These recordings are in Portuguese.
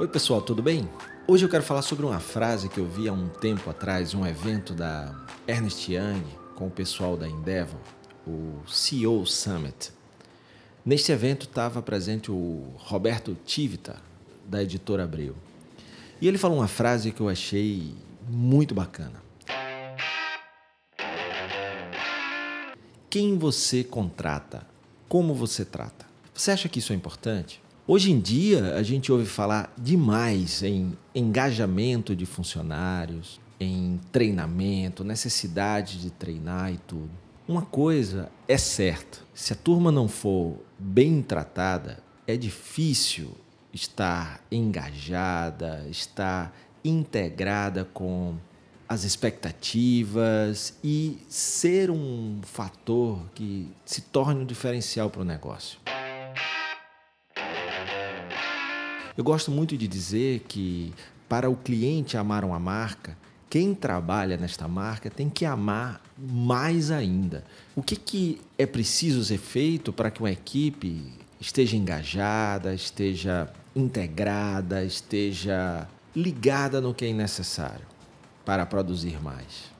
Oi, pessoal, tudo bem? Hoje eu quero falar sobre uma frase que eu vi há um tempo atrás, um evento da Ernest Young com o pessoal da Endeavor, o CEO Summit. Neste evento estava presente o Roberto Tivita, da editora Abreu. E ele falou uma frase que eu achei muito bacana. Quem você contrata? Como você trata? Você acha que isso é importante? Hoje em dia, a gente ouve falar demais em engajamento de funcionários, em treinamento, necessidade de treinar e tudo. Uma coisa é certa: se a turma não for bem tratada, é difícil estar engajada, estar integrada com as expectativas e ser um fator que se torne um diferencial para o negócio. Eu gosto muito de dizer que para o cliente amar uma marca, quem trabalha nesta marca tem que amar mais ainda. O que, que é preciso ser feito para que uma equipe esteja engajada, esteja integrada, esteja ligada no que é necessário? para produzir mais.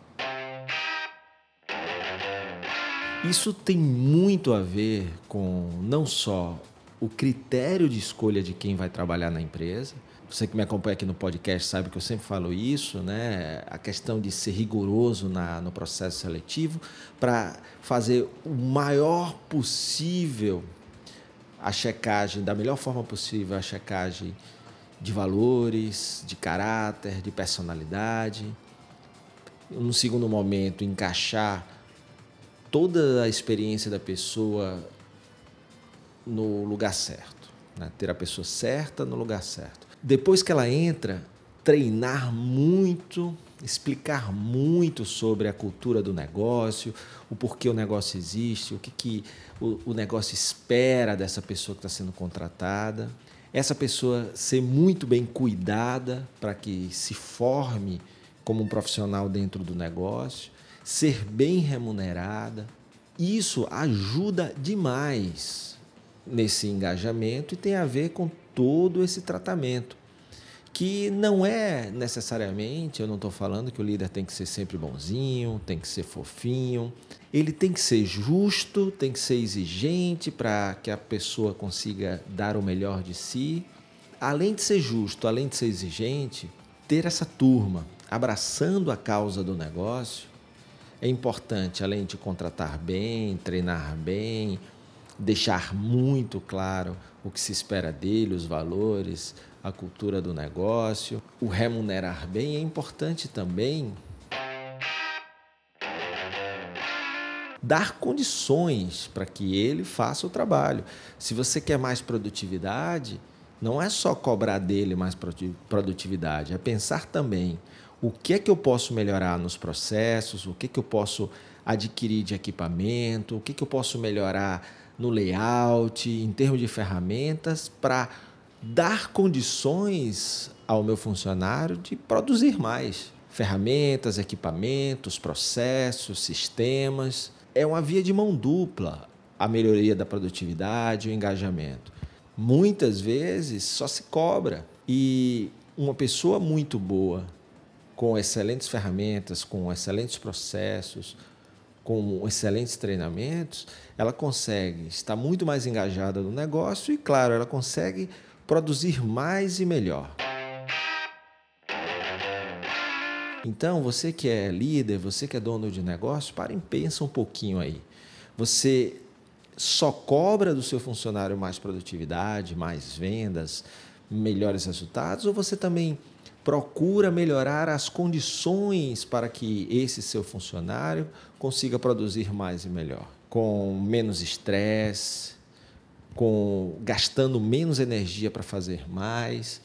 Isso tem muito a ver com não só o critério de escolha de quem vai trabalhar na empresa. Você que me acompanha aqui no podcast sabe que eu sempre falo isso, né? A questão de ser rigoroso na, no processo seletivo para fazer o maior possível a checagem, da melhor forma possível, a checagem de valores, de caráter, de personalidade. No segundo momento, encaixar toda a experiência da pessoa no lugar certo, né? ter a pessoa certa no lugar certo. Depois que ela entra, treinar muito, explicar muito sobre a cultura do negócio, o porquê o negócio existe, o que, que o, o negócio espera dessa pessoa que está sendo contratada essa pessoa ser muito bem cuidada para que se forme como um profissional dentro do negócio, ser bem remunerada. Isso ajuda demais nesse engajamento e tem a ver com todo esse tratamento que não é necessariamente, eu não estou falando que o líder tem que ser sempre bonzinho, tem que ser fofinho, ele tem que ser justo, tem que ser exigente para que a pessoa consiga dar o melhor de si. Além de ser justo, além de ser exigente, ter essa turma abraçando a causa do negócio é importante, além de contratar bem, treinar bem, deixar muito claro o que se espera dele, os valores, a cultura do negócio. O remunerar bem é importante também dar condições para que ele faça o trabalho. Se você quer mais produtividade, não é só cobrar dele mais produtividade, é pensar também o que é que eu posso melhorar nos processos, o que é que eu posso adquirir de equipamento, o que é que eu posso melhorar no layout, em termos de ferramentas, para dar condições ao meu funcionário de produzir mais. Ferramentas, equipamentos, processos, sistemas. É uma via de mão dupla a melhoria da produtividade, o engajamento. Muitas vezes só se cobra e uma pessoa muito boa, com excelentes ferramentas, com excelentes processos, com excelentes treinamentos, ela consegue estar muito mais engajada no negócio e, claro, ela consegue produzir mais e melhor. Então, você que é líder, você que é dono de negócio, para e pensa um pouquinho aí. Você só cobra do seu funcionário mais produtividade, mais vendas, melhores resultados, ou você também procura melhorar as condições para que esse seu funcionário consiga produzir mais e melhor, com menos estresse, com gastando menos energia para fazer mais,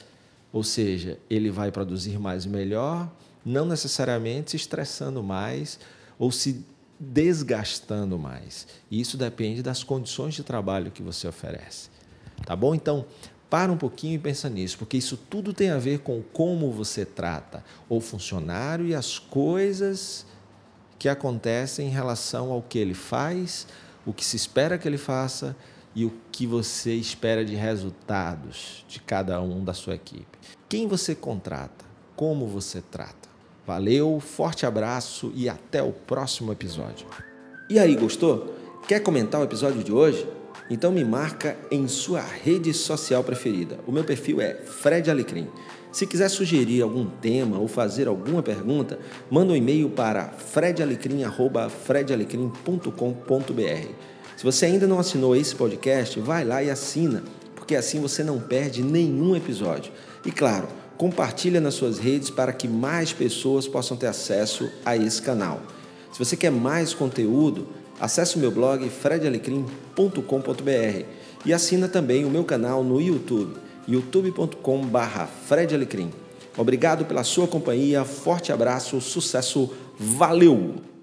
ou seja, ele vai produzir mais e melhor, não necessariamente se estressando mais ou se desgastando mais. Isso depende das condições de trabalho que você oferece. Tá bom? Então, para um pouquinho e pensa nisso, porque isso tudo tem a ver com como você trata o funcionário e as coisas que acontecem em relação ao que ele faz, o que se espera que ele faça e o que você espera de resultados de cada um da sua equipe. Quem você contrata? Como você trata? Valeu, forte abraço e até o próximo episódio. E aí, gostou? Quer comentar o episódio de hoje? Então me marca em sua rede social preferida. O meu perfil é Fred Alecrim. Se quiser sugerir algum tema ou fazer alguma pergunta, manda um e-mail para fredalecrim@fredalecrim.com.br. Se você ainda não assinou esse podcast, vai lá e assina, porque assim você não perde nenhum episódio. E claro, compartilha nas suas redes para que mais pessoas possam ter acesso a esse canal. Se você quer mais conteúdo, acesse o meu blog fredalecrim.com.br e assina também o meu canal no YouTube, youtube.com/fredalecrim. Obrigado pela sua companhia, forte abraço, sucesso, valeu!